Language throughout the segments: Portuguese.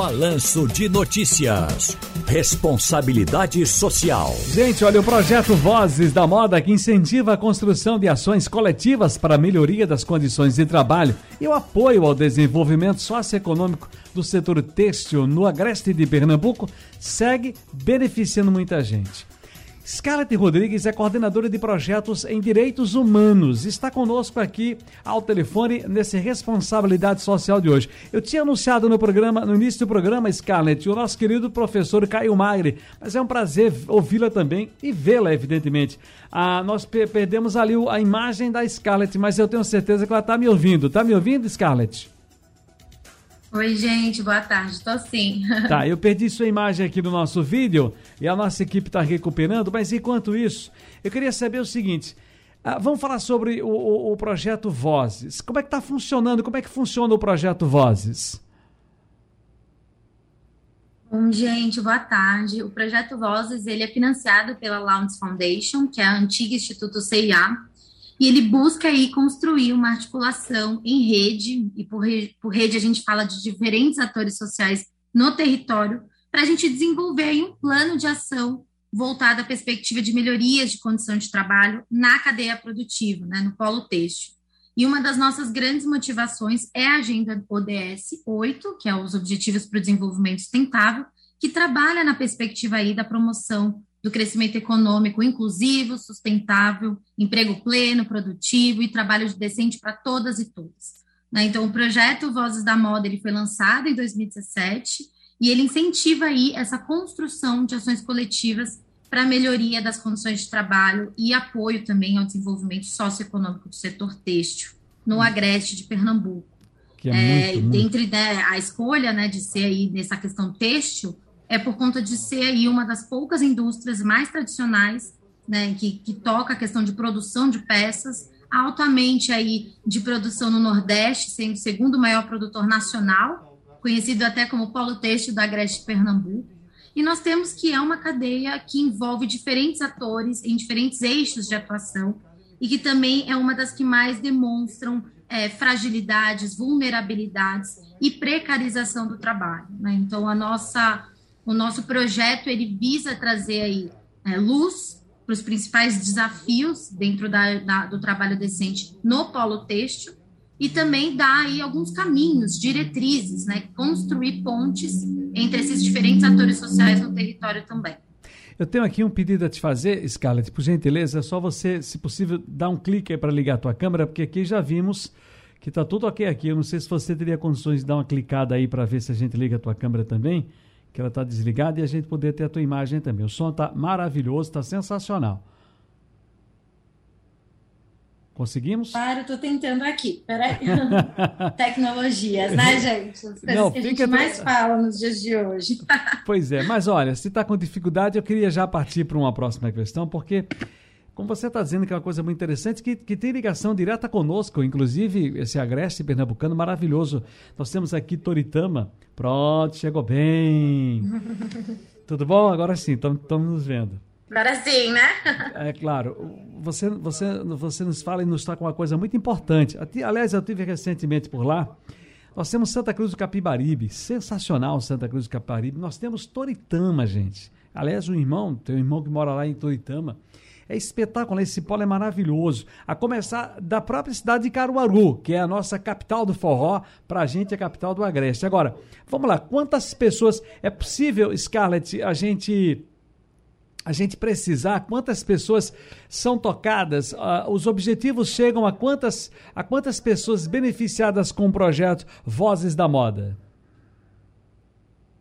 Balanço de Notícias. Responsabilidade social. Gente, olha, o projeto Vozes da Moda que incentiva a construção de ações coletivas para a melhoria das condições de trabalho e o apoio ao desenvolvimento socioeconômico do setor têxtil no agreste de Pernambuco segue beneficiando muita gente. Scarlett Rodrigues é coordenadora de projetos em direitos humanos. Está conosco aqui ao telefone nesse responsabilidade social de hoje. Eu tinha anunciado no programa, no início do programa, Scarlett, o nosso querido professor Caio Magre, mas é um prazer ouvi-la também e vê-la, evidentemente. Ah, nós perdemos ali a imagem da Scarlett, mas eu tenho certeza que ela está me ouvindo. Está me ouvindo, Scarlett? Oi, gente, boa tarde. Estou sim. Tá, eu perdi sua imagem aqui no nosso vídeo e a nossa equipe está recuperando, mas enquanto isso, eu queria saber o seguinte. Ah, vamos falar sobre o, o, o, projeto Vozes. Como é que está funcionando? Como é que funciona o projeto Vozes? Bom, gente, boa tarde. O projeto Vozes ele é financiado pela Lounge Foundation, que é a antiga Instituto CIA, e ele busca aí construir uma articulação em rede, e por, rede, por rede a gente fala de diferentes atores sociais no território, para a gente desenvolver um plano de ação voltado à perspectiva de melhorias de condição de trabalho na cadeia produtiva, né, no polo têxtil. E uma das nossas grandes motivações é a Agenda ODS 8, que é os Objetivos para o Desenvolvimento Sustentável, que trabalha na perspectiva aí da promoção do crescimento econômico inclusivo, sustentável, emprego pleno, produtivo e trabalho decente para todas e todos. Né? Então, o projeto Vozes da Moda ele foi lançado em 2017 e ele incentiva aí essa construção de ações coletivas para a melhoria das condições de trabalho e apoio também ao desenvolvimento socioeconômico do setor têxtil no hum. agreste de Pernambuco. Que é, é muito, Entre né, a escolha né, de ser aí nessa questão têxtil, é por conta de ser aí uma das poucas indústrias mais tradicionais, né, que, que toca a questão de produção de peças, altamente aí de produção no Nordeste, sendo o segundo maior produtor nacional, conhecido até como polo têxtil da Agreste Pernambuco. E nós temos que é uma cadeia que envolve diferentes atores em diferentes eixos de atuação e que também é uma das que mais demonstram é, fragilidades, vulnerabilidades e precarização do trabalho. Né? Então, a nossa o nosso projeto ele visa trazer aí é, luz para os principais desafios dentro da, da, do trabalho decente no polo têxtil e também dar aí alguns caminhos, diretrizes, né, construir pontes entre esses diferentes atores sociais no território também. Eu tenho aqui um pedido a te fazer, Scarlett, por gentileza, é só você, se possível, dar um clique aí para ligar a tua câmera, porque aqui já vimos que está tudo ok aqui. Eu não sei se você teria condições de dar uma clicada aí para ver se a gente liga a tua câmera também que ela está desligada e a gente poder ter a tua imagem também. O som está maravilhoso, está sensacional. Conseguimos? Claro, estou tentando aqui. Peraí. Tecnologias, né, gente? As coisas Não, que a gente mais fala nos dias de hoje. pois é, mas olha, se está com dificuldade, eu queria já partir para uma próxima questão, porque como você está dizendo, que é uma coisa muito interessante, que, que tem ligação direta conosco, inclusive esse agreste pernambucano maravilhoso. Nós temos aqui Toritama. Pronto, chegou bem. Tudo bom? Agora sim, estamos nos vendo. Agora sim, né? É claro. Você, você, você nos fala e nos toca uma coisa muito importante. Aliás, eu tive recentemente por lá. Nós temos Santa Cruz do Capibaribe, sensacional Santa Cruz do Capibaribe. Nós temos Toritama, gente. Aliás, o irmão, tem um irmão que mora lá em Toritama é espetacular, esse polo é maravilhoso. A começar da própria cidade de Caruaru, que é a nossa capital do forró, para a gente é a capital do Agreste. Agora, vamos lá, quantas pessoas é possível, Scarlett, a gente a gente precisar, quantas pessoas são tocadas, uh, os objetivos chegam a quantas, a quantas pessoas beneficiadas com o projeto Vozes da Moda?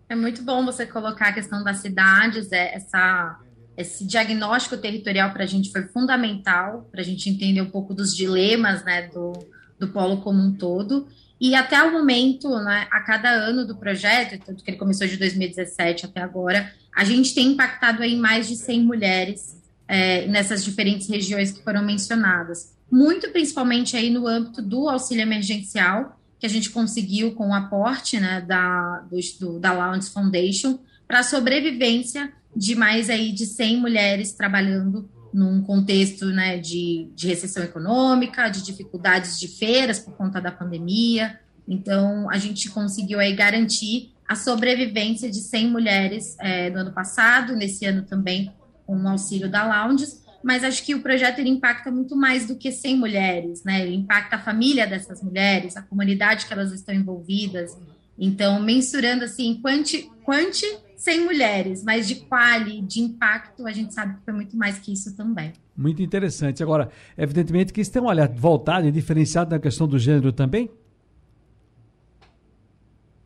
É muito bom você colocar a questão das cidades, é, essa esse diagnóstico territorial para a gente foi fundamental, para a gente entender um pouco dos dilemas né, do, do polo como um todo. E até o momento, né, a cada ano do projeto, tanto que ele começou de 2017 até agora, a gente tem impactado aí mais de 100 mulheres é, nessas diferentes regiões que foram mencionadas. Muito principalmente aí no âmbito do auxílio emergencial, que a gente conseguiu com o aporte né, da, do, da Lounge Foundation para a sobrevivência de mais aí de 100 mulheres trabalhando num contexto né, de, de recessão econômica, de dificuldades de feiras por conta da pandemia. Então, a gente conseguiu aí garantir a sobrevivência de 100 mulheres é, no ano passado, nesse ano também com o auxílio da Lounges, mas acho que o projeto ele impacta muito mais do que 100 mulheres, né? Ele impacta a família dessas mulheres, a comunidade que elas estão envolvidas. Então, mensurando assim, quanti, quanti 100 mulheres, mas de quali, de impacto, a gente sabe que foi muito mais que isso também. Muito interessante. Agora, evidentemente que isso tem um olhar voltado e diferenciado na questão do gênero também?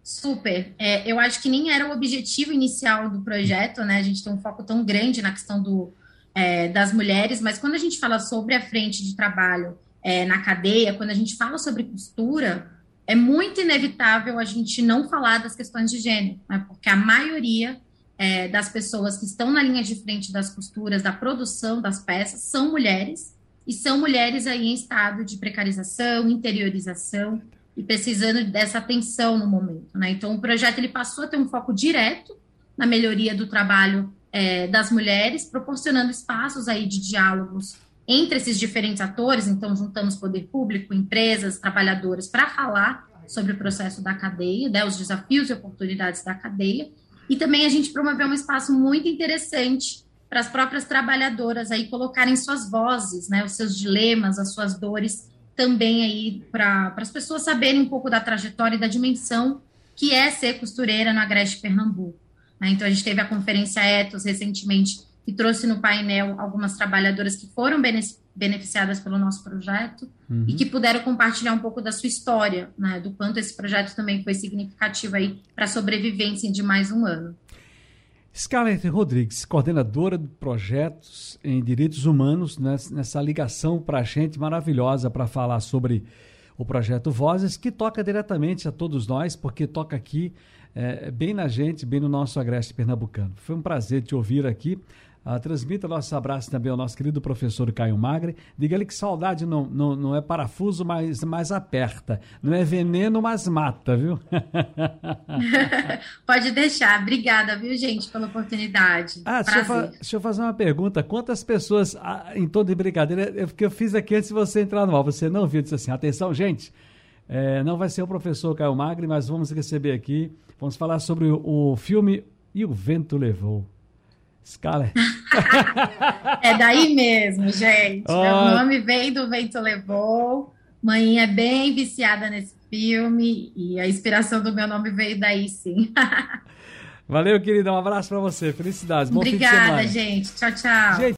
Super. É, eu acho que nem era o objetivo inicial do projeto, né? A gente tem um foco tão grande na questão do, é, das mulheres, mas quando a gente fala sobre a frente de trabalho é, na cadeia, quando a gente fala sobre costura, é muito inevitável a gente não falar das questões de gênero, né? porque a maioria é, das pessoas que estão na linha de frente das costuras, da produção das peças, são mulheres, e são mulheres aí em estado de precarização, interiorização, e precisando dessa atenção no momento. Né? Então, o projeto ele passou a ter um foco direto na melhoria do trabalho é, das mulheres, proporcionando espaços aí de diálogos entre esses diferentes atores, então juntamos poder público, empresas, trabalhadoras, para falar sobre o processo da cadeia, né, os desafios e oportunidades da cadeia, e também a gente promoveu um espaço muito interessante para as próprias trabalhadoras aí colocarem suas vozes, né, os seus dilemas, as suas dores, também aí para as pessoas saberem um pouco da trajetória e da dimensão que é ser costureira no Agreste Pernambuco. Né? Então a gente teve a conferência Etos recentemente que trouxe no painel algumas trabalhadoras que foram beneficiadas pelo nosso projeto uhum. e que puderam compartilhar um pouco da sua história, né, do quanto esse projeto também foi significativo aí para a sobrevivência de mais um ano. Scarlett Rodrigues, coordenadora de projetos em direitos humanos, nessa ligação para a gente maravilhosa para falar sobre o projeto Vozes, que toca diretamente a todos nós, porque toca aqui é, bem na gente, bem no nosso agreste pernambucano. Foi um prazer te ouvir aqui. Uh, transmita nosso abraço também ao nosso querido professor Caio Magre. Diga-lhe que saudade não, não, não é parafuso, mas, mas aperta. Não é veneno, mas mata, viu? Pode deixar. Obrigada, viu, gente, pela oportunidade. Ah, deixa eu, deixa eu, fazer uma pergunta. Quantas pessoas, ah, em toda brincadeira, eu, que eu fiz aqui antes de você entrar no ar, você não viu? Disse assim: atenção, gente. É, não vai ser o professor Caio Magre, mas vamos receber aqui. Vamos falar sobre o, o filme E o Vento Levou. Scala. é daí mesmo, gente. Oh. Meu nome vem do Vento Levou. Mãe é bem viciada nesse filme e a inspiração do meu nome veio daí, sim. Valeu, querida. Um abraço para você. Felicidades. Bom Obrigada, gente. Tchau, tchau. Gente,